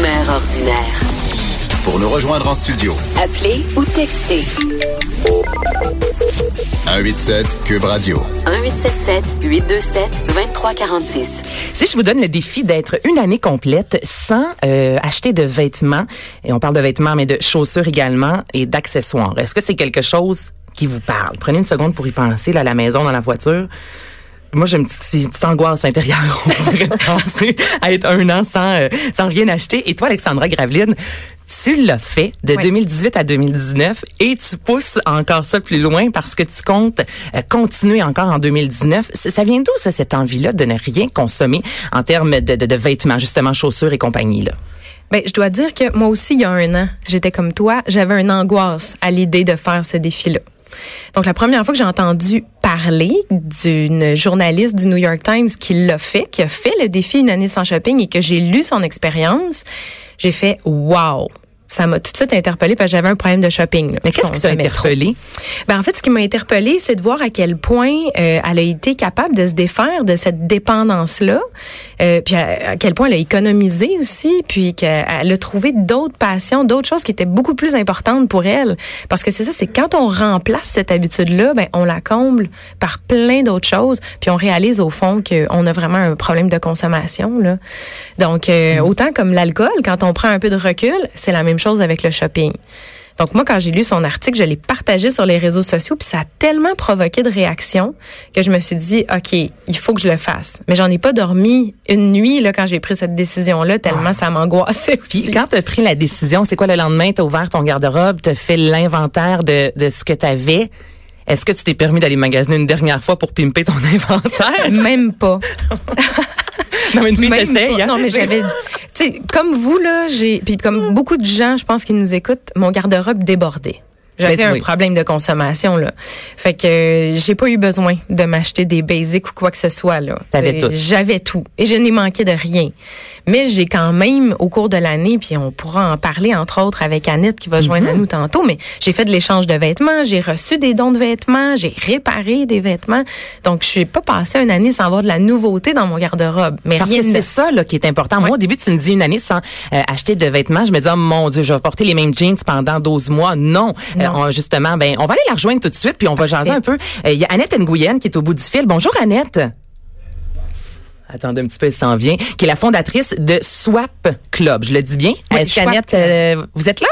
Mère ordinaire. Pour nous rejoindre en studio, Appelez ou textez 187 Cube Radio. 1877 827 2346. Si je vous donne le défi d'être une année complète sans euh, acheter de vêtements, et on parle de vêtements, mais de chaussures également et d'accessoires, est-ce que c'est quelque chose qui vous parle? Prenez une seconde pour y penser, là, à la maison, dans la voiture. Moi, j'ai une petite, une petite angoisse intérieure, on dirait, de penser à être un an sans, euh, sans rien acheter. Et toi, Alexandra Graveline, tu l'as fait de Oui. 2018 à 2019 et tu pousses encore ça plus loin parce que tu comptes euh, continuer encore en 2019. Ça ça vient d'où, ça, cette envie-là de ne rien consommer en termes de, de, de vêtements, justement, chaussures et compagnie, là? Ben, je dois dire que moi aussi, il y a un an, j'étais comme toi, j'avais une angoisse à l'idée de faire ce défi-là. Donc, la première fois que j'ai entendu parler d'une journaliste du New York Times qui l'a fait, qui a fait le défi une année sans shopping et que j'ai lu son expérience, j'ai fait wow. Ça m'a tout de suite interpellée parce que j'avais un problème de shopping. là. Mais qu'est-ce qui t'a consommais trop. interpellé? Ben, en fait, ce qui m'a interpellée, c'est de voir à quel point euh, elle a été capable de se défaire de cette dépendance-là, euh, puis à, à quel point elle a économisé aussi, puis qu'elle a trouvé d'autres passions, d'autres choses qui étaient beaucoup plus importantes pour elle. Parce que c'est ça, c'est quand on remplace cette habitude-là, ben on la comble par plein d'autres choses, puis on réalise au fond qu'on a vraiment un problème de consommation. Là. Donc, euh, autant comme l'alcool, quand on prend un peu de recul, c'est la même chose avec le shopping. Donc moi, quand j'ai lu son article, je l'ai partagé sur les réseaux sociaux, puis ça a tellement provoqué de réactions que je me suis dit, OK, il faut que je le fasse. Mais j'en ai pas dormi une nuit là quand j'ai pris cette décision-là, tellement ça m'angoissait. Puis quand tu as pris la décision, c'est quoi le lendemain? Tu as ouvert ton garde-robe, tu as fait l'inventaire de, de ce que tu avais. Est-ce que tu t'es permis d'aller magasiner une dernière fois pour pimper ton inventaire? Même pas. non, mais une Même pas. hein? Non, mais j'avais, sais, comme vous là, j'ai, puis comme beaucoup de gens, je pense qui nous écoutent, mon garde-robe débordait. J'avais Ben, un oui. problème de consommation là. Fait que euh, j'ai pas eu besoin de m'acheter des basics ou quoi que ce soit là. T'avais Euh, tout. J'avais tout et je n'ai manqué de rien. Mais j'ai quand même au cours de l'année puis on pourra en parler entre autres avec Annette qui va Mm-hmm. joindre à nous tantôt, mais j'ai fait de l'échange de vêtements, j'ai reçu des dons de vêtements, j'ai réparé des vêtements. Donc je suis pas passée une année sans avoir de la nouveauté dans mon garde-robe, mais Parce rien que c'est ça là, qui est important. Moi, au début, tu me dis une année sans euh, acheter de vêtements. Je me dis, oh mon Dieu, je vais porter les mêmes jeans pendant 12 mois. Non. Euh, Non. On- justement, ben, on va aller la rejoindre tout de suite, puis on va jaser un peu. Euh, Il y a Annette Nguyen qui est au bout du fil. Bonjour, Annette. Attendez un petit peu, elle s'en vient. Qui est la fondatrice de Swap Club. Je le dis bien? Oui, Est-ce qu'Annette, euh, vous êtes là?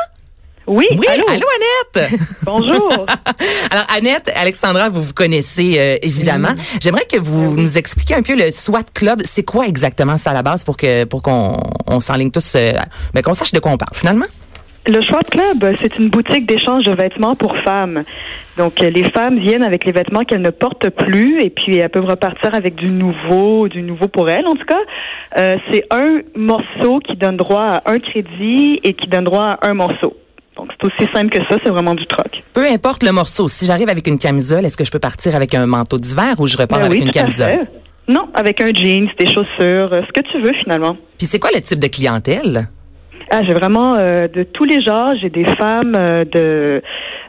Oui, Oui. allô? Annette? Bonjour. Alors, Annette, Alexandra, vous vous connaissez euh, évidemment. J'aimerais que vous nous expliquiez un peu le SWAT Club. C'est quoi exactement ça à la base pour que pour qu'on on s'enligne tous, euh, ben, qu'on sache de quoi on parle finalement? Le Schwab Club, c'est une boutique d'échange de vêtements pour femmes. Donc, euh, les femmes viennent avec les vêtements qu'elles ne portent plus et puis elles peuvent repartir avec du nouveau, du nouveau pour elles, en tout cas. Euh, c'est un morceau qui donne droit à un crédit et qui donne droit à un morceau. Donc, c'est aussi simple que ça, c'est vraiment du troc. Peu importe le morceau. Si j'arrive avec une camisole, est-ce que je peux partir avec un manteau d'hiver ou je repars Ben avec oui, une camisole? fait. Non, avec un jeans, des chaussures, euh, ce que tu veux finalement. Puis c'est quoi le type de clientèle? Ah, j'ai vraiment euh, de tous les genres. J'ai des femmes euh, de,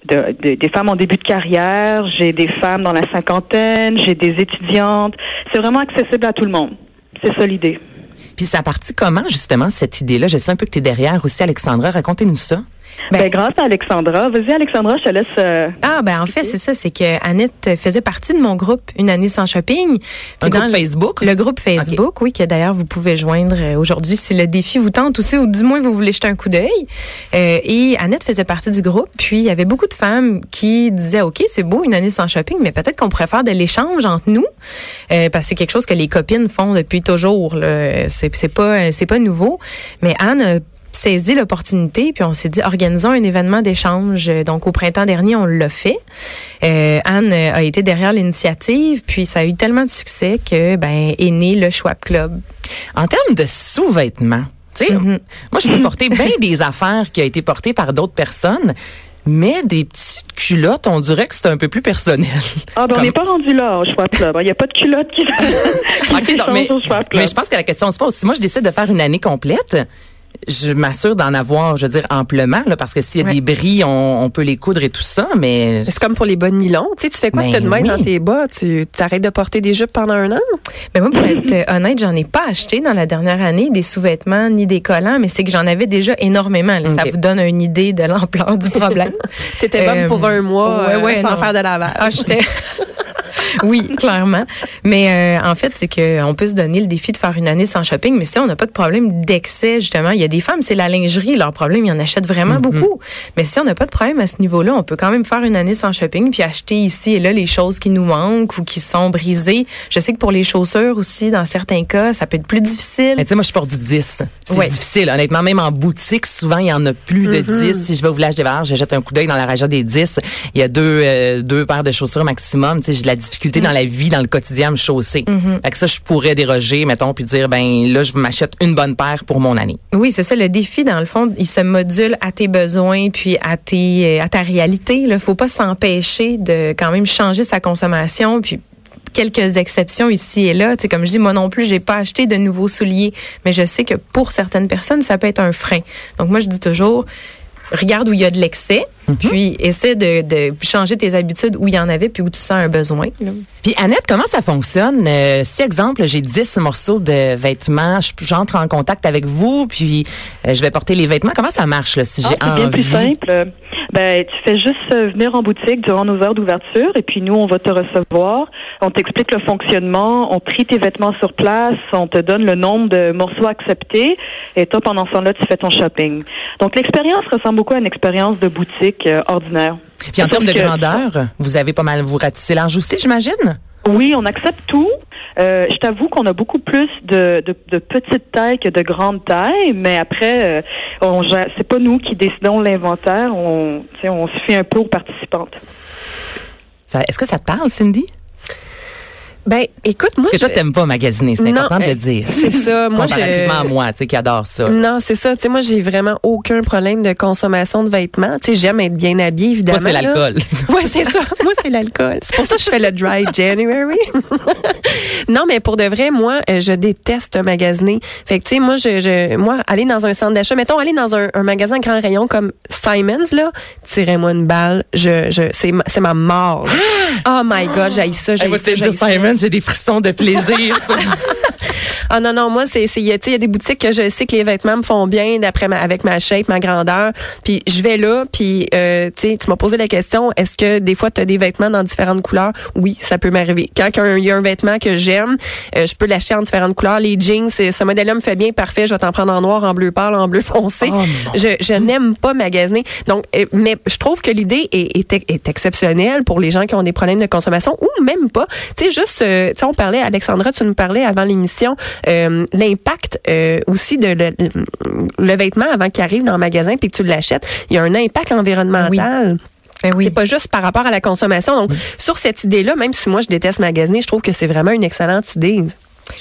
de, de- des femmes en début de carrière. J'ai des femmes dans la cinquantaine. J'ai des étudiantes. C'est vraiment accessible à tout le monde. C'est ça l'idée. Puis ça a parti comment justement cette idée-là? Je sais un peu que tu es derrière aussi, Alexandra. Racontez-nous ça. Ben, grâce à Alexandra. Vas-y, Alexandra, je te laisse. euh, Ah ben en fait c'est ça, c'est que Annette faisait partie de mon groupe Une année sans shopping. Un dans groupe le- Facebook? Le groupe Facebook, oui, que d'ailleurs vous pouvez joindre euh, aujourd'hui si le défi vous tente aussi, ou du moins vous voulez jeter un coup d'œil. Euh, et Annette faisait partie du groupe. Puis il y avait beaucoup de femmes qui disaient ok c'est beau une année sans shopping, mais peut-être qu'on pourrait faire de l'échange entre nous, euh, parce que c'est quelque chose que les copines font depuis toujours. C'est c'est pas c'est pas nouveau. Mais Anne a saisi l'opportunité, puis on s'est dit, organisons un événement d'échange. Euh, Donc, au printemps dernier, on l'a fait. Euh, Anne euh, a été derrière l'initiative, puis ça a eu tellement de succès que, ben, est né le Schwab Club. En termes de sous-vêtements, tu sais, Mhm. moi, je peux porter bien des affaires qui ont été portées par d'autres personnes, mais des petites culottes, on dirait que c'est un peu plus personnel. Ah, ben, on n'est pas rendu là au Schwab Club. Il n'y a pas de culotte qui, qui Ok, non, s'échange mais, au Schwab Club. mais je pense que la question se pose. Si moi, je décide de faire une année complète, je m'assure d'en avoir, je veux dire, amplement, là, parce que s'il y a Ouais. des bris, on, on peut les coudre et tout ça, mais C'est comme pour les bas de nylon. Tu sais, tu fais quoi si Ben t'as de main oui. dans tes bas? Tu t'arrêtes de porter des jupes pendant un an? Mais moi, pour être euh, honnête, j'en ai pas acheté dans la dernière année des sous-vêtements ni des collants, mais c'est que j'en avais déjà énormément. là. Ça vous donne une idée de l'ampleur du problème. T'étais bonne Euh, pour un mois ouais, euh, ouais, sans non. faire de lavage. Ah, j'étais. oui, clairement. Mais euh, en fait, c'est que on peut se donner le défi de faire une année sans shopping, mais si on n'a pas de problème d'excès, justement, il y a des femmes, c'est la lingerie, leur problème, ils en achètent vraiment beaucoup. Mais si on n'a pas de problème à ce niveau-là, on peut quand même faire une année sans shopping, puis acheter ici et là les choses qui nous manquent ou qui sont brisées. Je sais que pour les chaussures aussi, dans certains cas, ça peut être plus difficile. Mais tu sais, moi, je porte du 10. C'est Ouais. difficile, honnêtement. Même en boutique, souvent, il y en a plus de 10. Si je vais au village des Valeurs, je jette un coup d'œil dans la région des 10. Il y a deux, euh, deux paires de chaussures maximum. Tu sais, j'ai de la difficulté dans la vie, dans le quotidien, à me chausser. Fait que ça, je pourrais déroger, mettons, puis dire, ben là, je m'achète une bonne paire pour mon année. Oui, c'est ça. Le défi, dans le fond, il se module à tes besoins puis à tes euh, à ta réalité. Il faut pas s'empêcher de quand même changer sa consommation puis quelques exceptions ici et là. Tu sais, comme je dis, moi non plus, j'ai pas acheté de nouveaux souliers, mais je sais que pour certaines personnes, ça peut être un frein. Donc moi, je dis toujours, regarde où il y a de l'excès, puis essaie de, de changer tes habitudes où il y en avait puis où tu sens un besoin. là. Puis Annette, comment ça fonctionne? Euh, si, exemple, j'ai 10 morceaux de vêtements, je- j'entre en contact avec vous, puis euh, je vais porter les vêtements. Comment ça marche, là, si Ah, j'ai c'est bien envie? plus simple. Ben, tu fais juste euh, venir en boutique durant nos heures d'ouverture et puis nous, on va te recevoir. On t'explique le fonctionnement, on trie tes vêtements sur place, on te donne le nombre de morceaux acceptés et toi, pendant ce temps-là, tu fais ton shopping. Donc, l'expérience ressemble beaucoup à une expérience de boutique euh, ordinaire. Puis en termes de que- grandeur, vous avez pas mal vous ratissé large aussi, j'imagine? Oui, on accepte tout. Euh, je t'avoue qu'on a beaucoup plus de, de, de petites tailles que de grandes tailles, mais après, euh, on c'est pas nous qui décidons l'inventaire. On, on se fait un peu aux participantes. Est-ce que ça te parle, Cindy? Ben, écoute, moi, Parce que toi, je- t'aimes pas magasiner, c'est important de euh, le dire. c'est ça. Moi, je- Comparativement à moi, tu sais, qui adore ça. Non, c'est ça. Tu sais, moi, j'ai vraiment aucun problème de consommation de vêtements. Tu sais, j'aime être bien habillée, évidemment. Moi, c'est l'alcool. Ouais, c'est ça. Moi, c'est l'alcool. C'est pour ça que je fais le dry January. non, mais pour de vrai, moi, euh, je déteste magasiner. Fait que, tu sais, moi, je, je, moi, aller dans un centre d'achat, mettons, aller dans un, un magasin grand rayon comme Simons, là, tirez-moi une balle. Je, je, c'est ma, ma mort. là. Oh my God, j'ai ça, j'ai ça, j'ai des frissons de plaisir. Ah non non moi c'est il y a tu sais, il y a des boutiques que je sais que les vêtements me font bien d'après ma avec ma shape ma grandeur. Puis je vais là puis euh, tu sais tu m'as posé la question est-ce que des fois tu as des vêtements dans différentes couleurs? Oui ça peut m'arriver. Quand il y a un vêtement que j'aime euh, je peux l'acheter en différentes couleurs. Les jeans ce modèle-là me fait bien parfait je vais t'en prendre en noir en bleu pâle en bleu foncé. Oh, je, je n'aime pas magasiner. Donc euh, mais je trouve que l'idée est, est, est exceptionnelle pour les gens qui ont des problèmes de consommation ou même pas. Tu sais juste euh, tu sais on parlait Alexandra tu nous parlais avant l'émission euh, l'impact euh, aussi de le, le vêtement avant qu'il arrive dans le magasin puis que tu l'achètes. Il y a un impact environnemental. Ben oui. c'est pas juste par rapport à la consommation. Donc sur cette idée là même si moi je déteste magasiner je trouve que c'est vraiment une excellente idée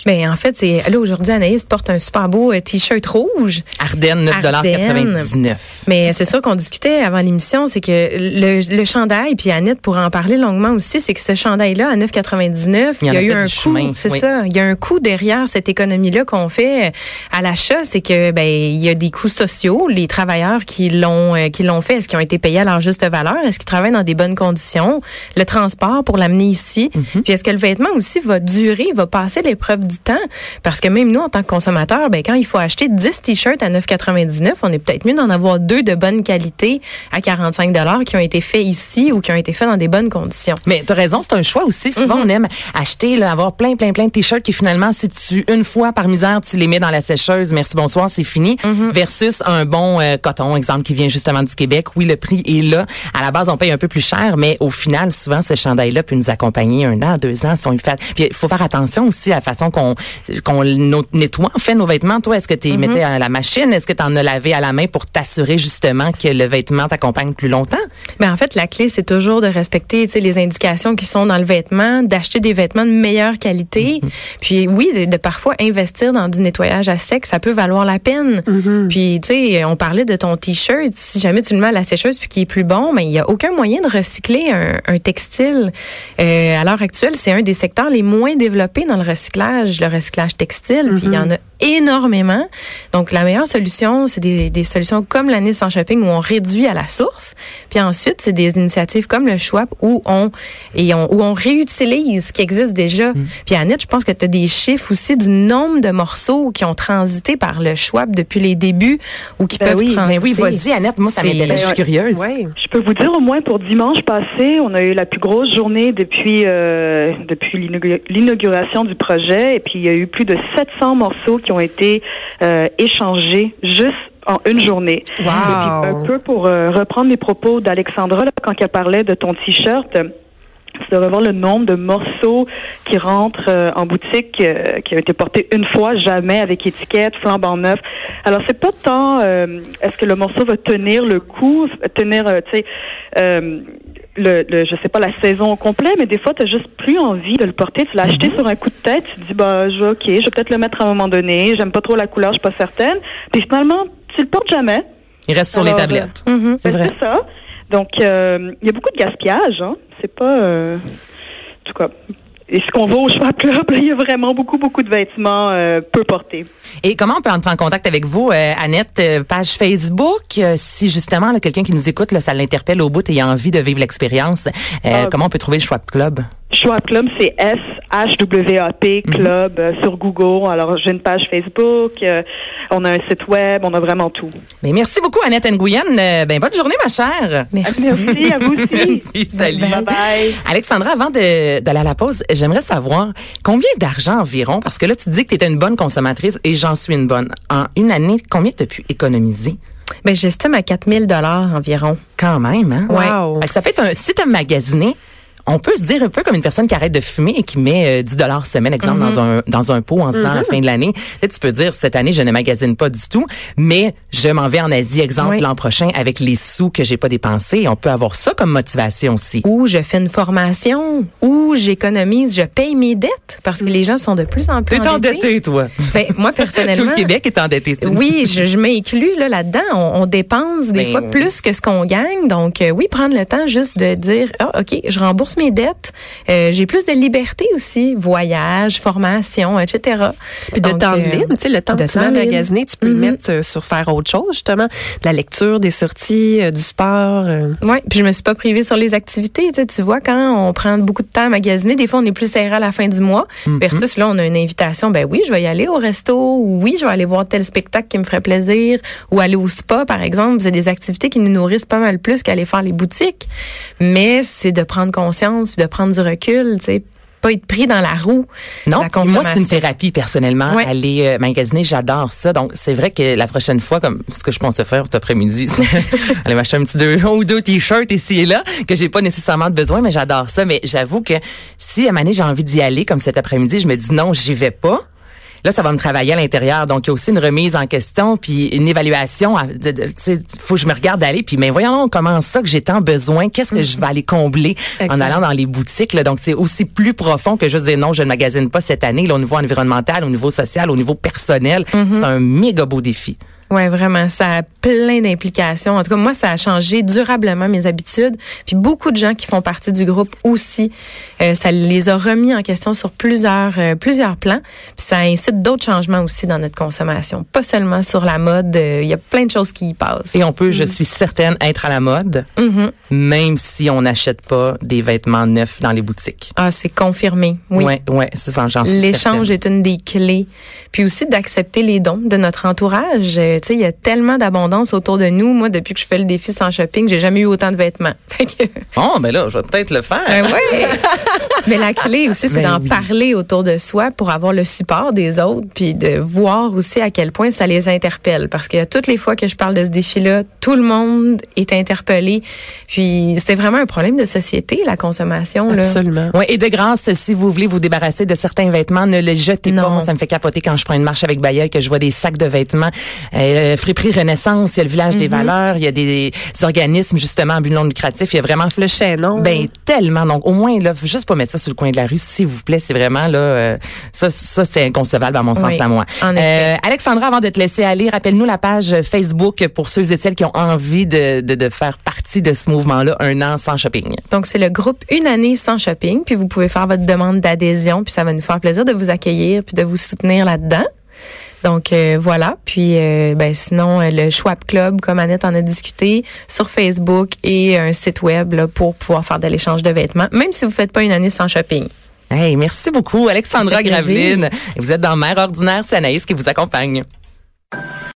Ben, en fait, c'est là aujourd'hui Anaïs porte un super beau euh, t-shirt rouge. Ardennes, 9,99 Mais c'est sûr qu'on discutait avant l'émission, c'est que le, le chandail, puis Annette pourrait en parler longuement aussi, c'est que ce chandail-là à 9,99, Il il en y a eu un coût. C'est oui. ça. Il y a un coût derrière cette économie-là qu'on fait à l'achat, c'est que ben il y a des coûts sociaux. Les travailleurs qui l'ont euh, qui l'ont fait, est-ce qu'ils ont été payés à leur juste valeur Est-ce qu'ils travaillent dans des bonnes conditions Le transport pour l'amener ici. Mhm. Puis est-ce que le vêtement aussi va durer, va passer l'épreuve du temps Parce que même nous, en tant que consommateurs, ben quand il faut acheter 10 t-shirts à 9,99, on est peut-être mieux d'en avoir deux de bonne qualité à 45 dollars qui ont été faits ici ou qui ont été faits dans des bonnes conditions. Mais t'as raison, c'est un choix aussi. Souvent, Mm-hmm. on aime acheter, là, avoir plein, plein, plein de t-shirts qui finalement, si tu, une fois par misère, tu les mets dans la sécheuse, merci, bonsoir, c'est fini, Mm-hmm. versus un bon euh, coton, exemple, qui vient justement du Québec. Oui, le prix est là. À la base, on paye un peu plus cher, mais au final, souvent, ce chandail-là peut nous accompagner un an, deux ans, si on le fait. Puis, il faut faire attention aussi à la façon qu'on nettoie, fait nos vêtements. Toi, est-ce que tu Mm-hmm. les mettais à la machine? Est-ce que tu en as lavé à la main pour t'assurer justement que le vêtement t'accompagne plus longtemps? Mais en fait, la clé, c'est toujours de respecter les indications qui sont dans le vêtement, d'acheter des vêtements de meilleure qualité. Puis oui, de, de parfois investir dans du nettoyage à sec, ça peut valoir la peine. Puis tu sais, on parlait de ton t-shirt. Si jamais tu le mets à la sécheuse puis qu'il est plus bon, mais il y a aucun moyen de recycler un, un textile. Euh, à l'heure actuelle, c'est un des secteurs les moins développés dans le recyclage, le recyclage textile. Puis il y en a énormément. Donc, la meilleure solution, c'est des, des solutions comme l'année sans shopping où on réduit à la source. Puis ensuite, c'est des initiatives comme le Schwab où on, et on, où on réutilise ce qui existe déjà. Mm. Puis Annette, je pense que tu as des chiffres aussi du nombre de morceaux qui ont transité par le Schwab depuis les débuts ou qui Ben peuvent oui. transiter. Mais oui, vas-y, Annette, moi, ça C'est- m'intéresse, je suis curieuse. Oui. Je peux vous dire au moins pour dimanche passé, on a eu la plus grosse journée depuis euh, depuis l'inaugu- l'inauguration du projet et puis il y a eu plus de 700 morceaux qui ont été euh, échangés juste en une journée. Wow. Et puis, un peu pour euh, reprendre les propos d'Alexandra quand elle parlait de ton t-shirt. c'est de revoir le nombre de morceaux qui rentrent euh, en boutique, euh, qui ont été portés une fois, jamais avec étiquette, flambant neuf. Alors c'est pas tant euh, est-ce que le morceau va tenir le coup, tenir, tu sais, euh, le, le, je sais pas la saison au complet, mais des fois t'as juste plus envie de le porter. Tu l'as acheté sur un coup de tête, tu te dis bah je ok, je vais peut-être le mettre à un moment donné. J'aime pas trop la couleur, je suis pas certaine. Puis finalement tu le portes jamais. Il reste sur les tablettes. Mhm. C'est Ben, vrai. C'est ça. Donc, euh, il y a beaucoup de gaspillage. Hein. C'est pas... euh, en tout cas... Et ce qu'on voit au Schwab Club, il y a vraiment beaucoup, beaucoup de vêtements euh, peu portés. Et comment on peut entrer en contact avec vous, euh, Annette? Euh, page Facebook, euh, si justement quelqu'un qui nous écoute, là, ça l'interpelle au bout et a envie de vivre l'expérience, euh, Ah. comment on peut trouver le Schwab Club? Schwab Club, c'est S-H-W-A-P Club euh, sur Google. Alors, j'ai une page Facebook, euh, on a un site web, on a vraiment tout. Merci beaucoup, Annette Nguyen. Euh, ben, bonne journée, ma chère. Merci. Merci à vous aussi. Merci, salut. Bye bye. Alexandra, avant de- d'aller à la pause, j'aimerais savoir combien d'argent environ, parce que là, tu dis que tu étais une bonne consommatrice et j'en suis une bonne. En une année, combien tu as pu économiser? Ben, j'estime à 4000 dollars environ. Quand même, hein? Wow. Ça peut être un, si as magasiné, on peut se dire un peu comme une personne qui arrête de fumer et qui met euh, 10 dollars semaine, exemple, dans un dans un pot en se disant à la fin de l'année. Tu peux dire cette année je ne magasine pas du tout, mais je m'en vais en Asie, exemple Oui. l'an prochain avec les sous que j'ai pas dépensés. On peut avoir ça comme motivation aussi. Ou je fais une formation, ou j'économise, je paye mes dettes parce que les gens sont de plus en plus T'es endetté, toi. Ben, moi, personnellement. Tout le Québec est endetté. Oui, je, je m'inclus là là-dedans. On, on dépense des Ben fois oui. plus que ce qu'on gagne. Donc euh, oui, prendre le temps juste de dire ah ok, je rembourse mes dettes. Euh, J'ai plus de liberté aussi, voyage, formation, etc. Puis de Donc, temps euh, libre, tu sais, le temps de que tu vas magasiner, tu peux le Mhm. mettre euh, sur faire autre chose, justement. De la lecture, des sorties, euh, du sport. euh. Ouais, puis je me suis pas privée sur les activités. Tu, sais, tu vois, quand on prend beaucoup de temps à magasiner, des fois on est plus serré à la fin du mois. Versus là, on a une invitation. Ben oui, je vais y aller au resto. Ou oui, je vais aller voir tel spectacle qui me ferait plaisir. Ou aller au spa, par exemple. C'est des activités qui nous nourrissent pas mal plus qu'aller faire les boutiques. Mais c'est de prendre conscience puis de prendre du recul. Tu sais, pas être pris dans la roue. Non, la moi c'est une thérapie personnellement. Ouais. Aller euh, magasiner, j'adore ça. Donc c'est vrai que la prochaine fois, comme ce que je pensais faire cet après-midi, c'est aller m'acheter un petit deux un ou deux t-shirts ici et là que j'ai pas nécessairement de besoin, mais j'adore ça. Mais j'avoue que si à un j'ai envie d'y aller comme cet après-midi, je me dis non, j'y vais pas. Là, ça va me travailler à l'intérieur. Donc, il y a aussi une remise en question, puis une évaluation. Tu sais, faut que je me regarde aller. Puis, mais voyons comment ça que j'ai tant besoin? Qu'est-ce que je vais aller combler en allant dans les boutiques? Là? Donc, c'est aussi plus profond que juste dire non, je ne magasine pas cette année. Là, au niveau environnemental, au niveau social, au niveau personnel, c'est un méga beau défi. Ouais, vraiment, ça a plein d'implications. En tout cas, moi, ça a changé durablement mes habitudes. Puis beaucoup de gens qui font partie du groupe aussi, euh, ça les a remis en question sur plusieurs euh, plusieurs plans. Puis ça incite d'autres changements aussi dans notre consommation, pas seulement sur la mode. euh, Il y a plein de choses qui y passent. Et on peut, je suis certaine, être à la mode, Mhm. même si on n'achète pas des vêtements neufs dans les boutiques. Ah, c'est confirmé. Oui. Ouais, ouais, c'est ça, j'en suis L'échange est une des clés. Puis aussi d'accepter les dons de notre entourage. Tu sais, il y a tellement d'abondance autour de nous. Moi, depuis que je fais le défi sans shopping, j'ai jamais eu autant de vêtements. Que- Oh, ben là, je vais peut-être le faire. Ben oui. Mais la clé aussi, c'est Ben d'en oui. parler autour de soi pour avoir le support des autres, puis de voir aussi à quel point ça les interpelle. Parce que toutes les fois que je parle de ce défi-là, tout le monde est interpellé. Puis c'est vraiment un problème de société, la consommation. Là. Absolument. Ouais, et de grâce, si vous voulez vous débarrasser de certains vêtements, ne les jetez pas. Moi, ça me fait capoter quand je prends une marche avec Bayeul que je vois des sacs de vêtements. Euh, Friperie Renaissance, il y a le village des valeurs, il y a des, organismes justement à but non lucratif. Il y a vraiment Le chaînon. Ben tellement. Donc au moins là, juste pas mettre ça sur le coin de la rue, s'il vous plaît. C'est vraiment là, euh, ça, ça c'est inconcevable à mon sens à moi. en effet. Euh, Alexandra, avant de te laisser aller, rappelle-nous la page Facebook pour ceux et celles qui ont envie de, de, de faire partie de ce mouvement-là, un an sans shopping. Donc, c'est le groupe Une année sans shopping. Puis, vous pouvez faire votre demande d'adhésion. Puis, ça va nous faire plaisir de vous accueillir puis de vous soutenir là-dedans. Donc euh, voilà. Puis euh, ben, sinon, euh, le Schwab Club, comme Annette en a discuté, sur Facebook et un site web là, pour pouvoir faire de l'échange de vêtements, même si vous faites pas une année sans shopping. Hey, merci beaucoup, Alexandra. Graveline. Vous êtes dans Mère ordinaire, c'est Anaïs qui vous accompagne.